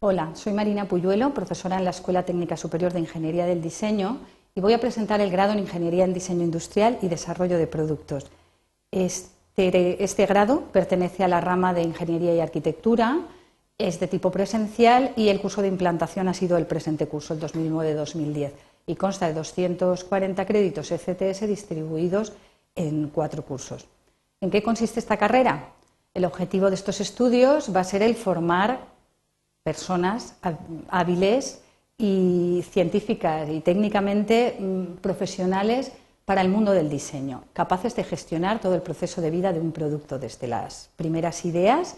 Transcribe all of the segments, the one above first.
Hola, soy Marina Puyuelo, profesora en la Escuela Técnica Superior de Ingeniería del Diseño y voy a presentar el grado en Ingeniería en Diseño Industrial y Desarrollo de Productos. Este, este grado pertenece a la rama de Ingeniería y Arquitectura, es de tipo presencial y el curso de implantación ha sido el presente curso, el 2009-2010, y consta de 240 créditos ECTS distribuidos en cuatro cursos. ¿En qué consiste esta carrera? El objetivo de estos estudios va a ser el formar personas hábiles y científicas y técnicamente mm, profesionales para el mundo del diseño, capaces de gestionar todo el proceso de vida de un producto, desde las primeras ideas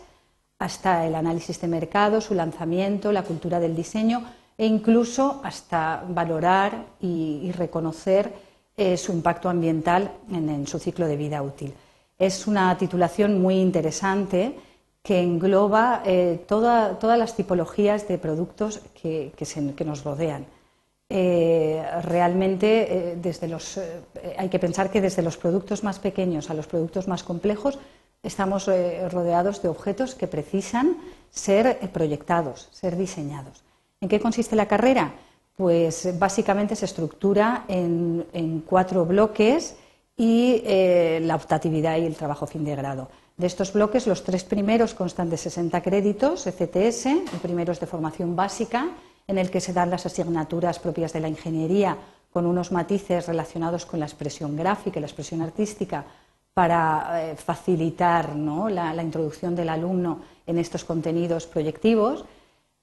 hasta el análisis de mercado, su lanzamiento, la cultura del diseño e incluso hasta valorar y, reconocer eh, su impacto ambiental en su ciclo de vida útil. Es una titulación muy interesante que engloba eh, todas las tipologías de productos que, nos rodean. Eh, realmente eh, hay que pensar que desde los productos más pequeños a los productos más complejos estamos rodeados de objetos que precisan ser proyectados, ser diseñados. ¿En qué consiste la carrera? Pues básicamente se estructura en cuatro bloques y la optatividad y el trabajo fin de grado. De estos bloques, los tres primeros constan de 60 créditos ECTS, el primero es de formación básica, en el que se dan las asignaturas propias de la ingeniería con unos matices relacionados con la expresión gráfica y la expresión artística para eh, facilitar la, introducción del alumno en estos contenidos proyectivos.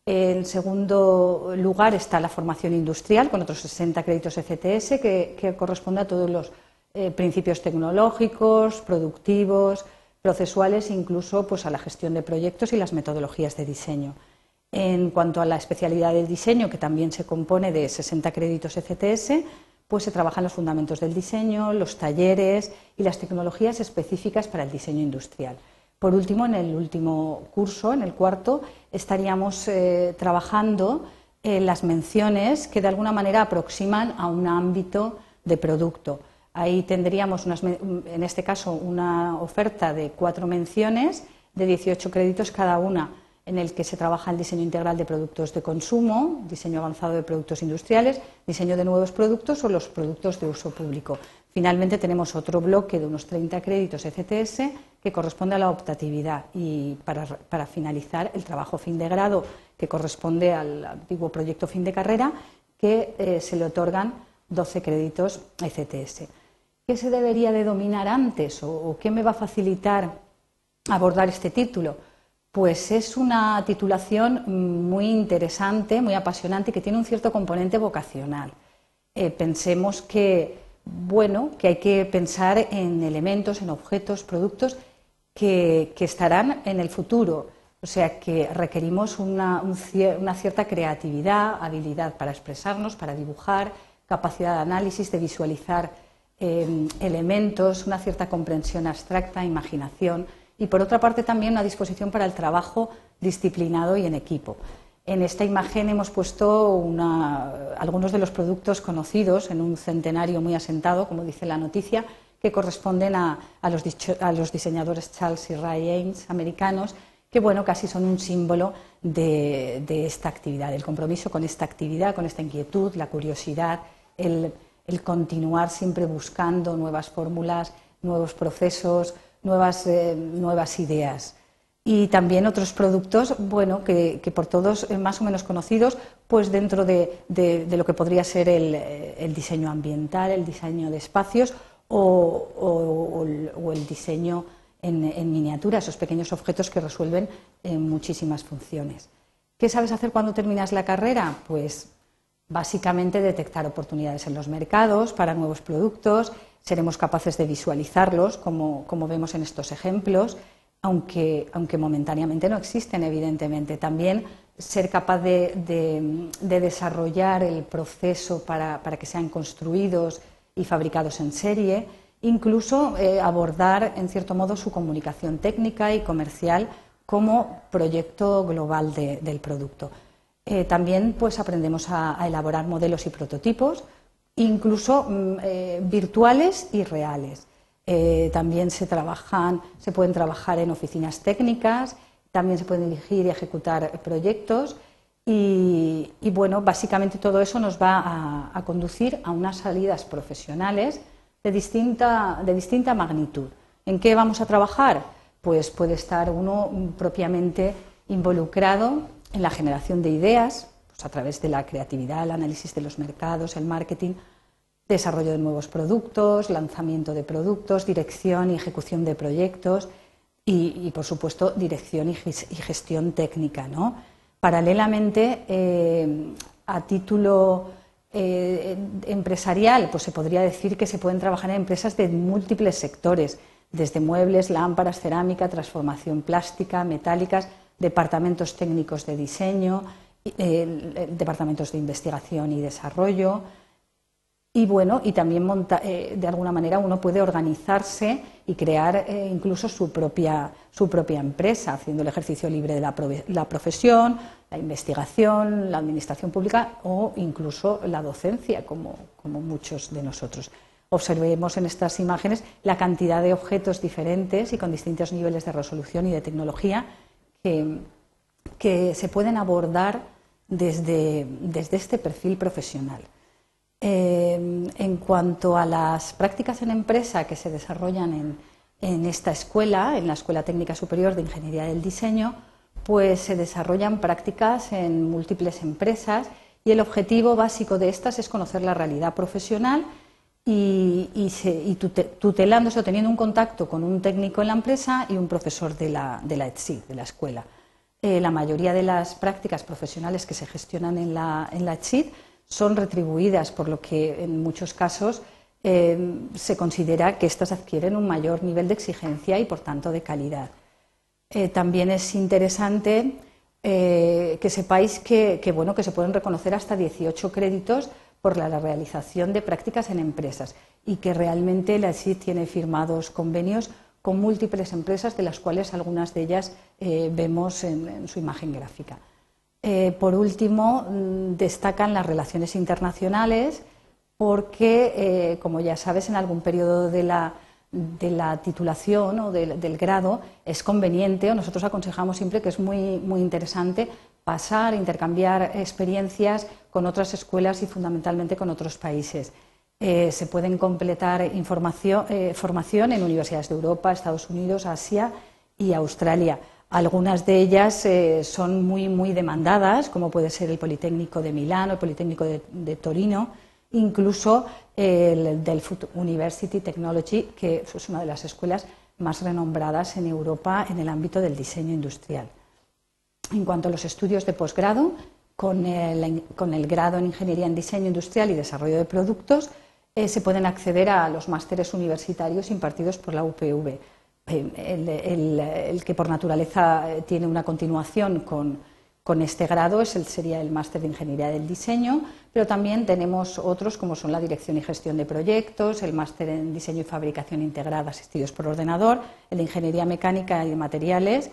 En segundo lugar está la formación industrial, con otros 60 créditos ECTS, que, corresponde a todos los eh, principios tecnológicos, productivos, procesuales, incluso pues, a la gestión de proyectos y las metodologías de diseño. En cuanto a la especialidad del diseño, que también se compone de 60 créditos ECTS, pues se trabajan los fundamentos del diseño, los talleres y las tecnologías específicas para el diseño industrial. Por último, en el último curso, en el cuarto, estaríamos eh, trabajando en las menciones que de alguna manera aproximan a un ámbito de producto. Ahí tendríamos, en este caso, una oferta de cuatro menciones de 18 créditos cada una, en el que se trabaja el diseño integral de productos de consumo, diseño avanzado de productos industriales, diseño de nuevos productos o los productos de uso público. Finalmente tenemos otro bloque de unos 30 créditos ECTS que corresponde a la optatividad y para, finalizar el trabajo fin de grado que corresponde al antiguo proyecto fin de carrera que eh, se le otorgan 12 créditos ECTS. ¿Qué se debería de dominar antes o, qué me va a facilitar abordar este título? Pues es una titulación muy interesante, muy apasionante y que tiene un cierto componente vocacional. Eh, pensemos que, bueno, que hay que pensar en elementos, en objetos, productos que, estarán en el futuro. O sea que requerimos una, una cierta creatividad, habilidad para expresarnos, para dibujar, capacidad de análisis, de visualizar Em, elementos, una cierta comprensión abstracta, imaginación y por otra parte también una disposición para el trabajo disciplinado y en equipo. En esta imagen hemos puesto algunos de los productos conocidos en un centenario muy asentado, como dice la noticia, que corresponden a, los, diseñadores Charles y Ray Ames americanos, que bueno, casi son un símbolo de, de esta actividad, el compromiso con esta actividad, con esta inquietud, la curiosidad, el el continuar siempre buscando nuevas fórmulas, nuevos procesos, nuevas, eh, nuevas ideas. Y también otros productos, bueno, que, por todos eh, más o menos conocidos, pues dentro de, lo que podría ser eh, el, diseño ambiental, el diseño de espacios o, el, diseño en, en, miniatura, esos pequeños objetos que resuelven muchísimas funciones. ¿Qué sabes hacer cuando terminas la carrera? Pues Básicamente detectar oportunidades en los mercados para nuevos productos, seremos capaces de visualizarlos, como, vemos en estos ejemplos, aunque, aunque, momentáneamente no existen, evidentemente. También ser capaz de, desarrollar el proceso para, que sean construidos y fabricados en serie, incluso eh, abordar, en cierto modo, su comunicación técnica y comercial como proyecto global del producto. Eh, también pues, aprendemos a, elaborar modelos y prototipos, incluso mm, eh, virtuales y reales. Eh, también se, trabajan, se pueden trabajar en oficinas técnicas, también se pueden dirigir y ejecutar proyectos Y, bueno, básicamente todo eso nos va a, conducir a unas salidas profesionales de distinta, de distinta magnitud. ¿En qué vamos a trabajar? Pues puede estar uno propiamente involucrado en la generación de ideas, pues a través de la creatividad, el análisis de los mercados, el marketing, desarrollo de nuevos productos, lanzamiento de productos, dirección y ejecución de proyectos y, por supuesto, dirección y gestión técnica. ¿no? Paralelamente, eh, a título eh, empresarial, pues se podría decir que se pueden trabajar en empresas de múltiples sectores, desde muebles, lámparas, cerámica, transformación plástica, metálicas, departamentos técnicos de diseño, eh, departamentos de investigación y desarrollo, y bueno, y también eh, de alguna manera uno puede organizarse y crear eh, incluso su propia, su propia empresa, haciendo el ejercicio libre de la, profesión, la investigación, la administración pública o incluso la docencia, como, muchos de nosotros. Observemos en estas imágenes la cantidad de objetos diferentes y con distintos niveles de resolución y de tecnología que, se pueden abordar desde, desde este perfil profesional. Eh, en cuanto a las prácticas en empresa que se desarrollan en, esta escuela, en la Escuela Técnica Superior de Ingeniería del Diseño, pues se desarrollan prácticas en múltiples empresas y el objetivo básico de estas es conocer la realidad profesional y, tutelándose o teniendo un contacto con un técnico en la empresa y un profesor de la, de la ETSI, de la escuela. Eh, la mayoría de las prácticas profesionales que se gestionan en la, en la son retribuidas, por lo que en muchos casos eh, se considera que éstas adquieren un mayor nivel de exigencia y, por tanto, de calidad. Eh, también es interesante que sepáis que, bueno, que se pueden reconocer hasta 18 créditos por la, realización de prácticas en empresas y que realmente la SID tiene firmados convenios con múltiples empresas, de las cuales algunas de ellas vemos en su imagen gráfica. Eh, por último, mm, destacan las relaciones internacionales porque, eh, como ya sabes, en algún periodo de la, titulación o del, grado es conveniente, o nosotros aconsejamos siempre que es muy, muy interesante pasar, intercambiar experiencias con otras escuelas y fundamentalmente con otros países. Eh, se pueden completar información, formación en universidades de Europa, Estados Unidos, Asia y Australia. Algunas de ellas eh, son muy, muy demandadas, como puede ser el Politécnico de Milán o el Politécnico de, Torino, incluso el Delft University Technology, que es una de las escuelas más renombradas en Europa en el ámbito del diseño industrial. En cuanto a los estudios de posgrado, con el, grado en Ingeniería en Diseño Industrial y Desarrollo de Productos, eh, se pueden acceder a los másteres universitarios impartidos por la UPV el, que por naturaleza eh, tiene una continuación con, este grado es el, sería el máster de Ingeniería del Diseño, pero también tenemos otros como son la Dirección y Gestión de Proyectos, el máster en Diseño y Fabricación Integrada asistidos por ordenador, el de Ingeniería Mecánica y Materiales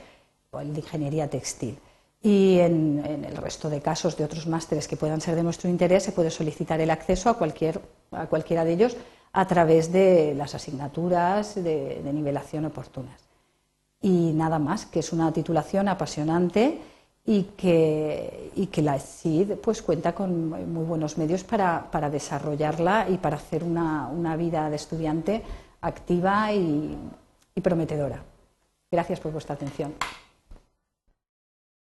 el de Ingeniería Textil. Y en, el resto de casos de otros másteres que puedan ser de nuestro interés se puede solicitar el acceso a, cualquier, a cualquiera de ellos a través de las asignaturas de, nivelación oportunas. Y nada más, que es una titulación apasionante y que, que la SID pues, cuenta con muy buenos medios para, desarrollarla y para hacer una, vida de estudiante activa y prometedora. Gracias por vuestra atención.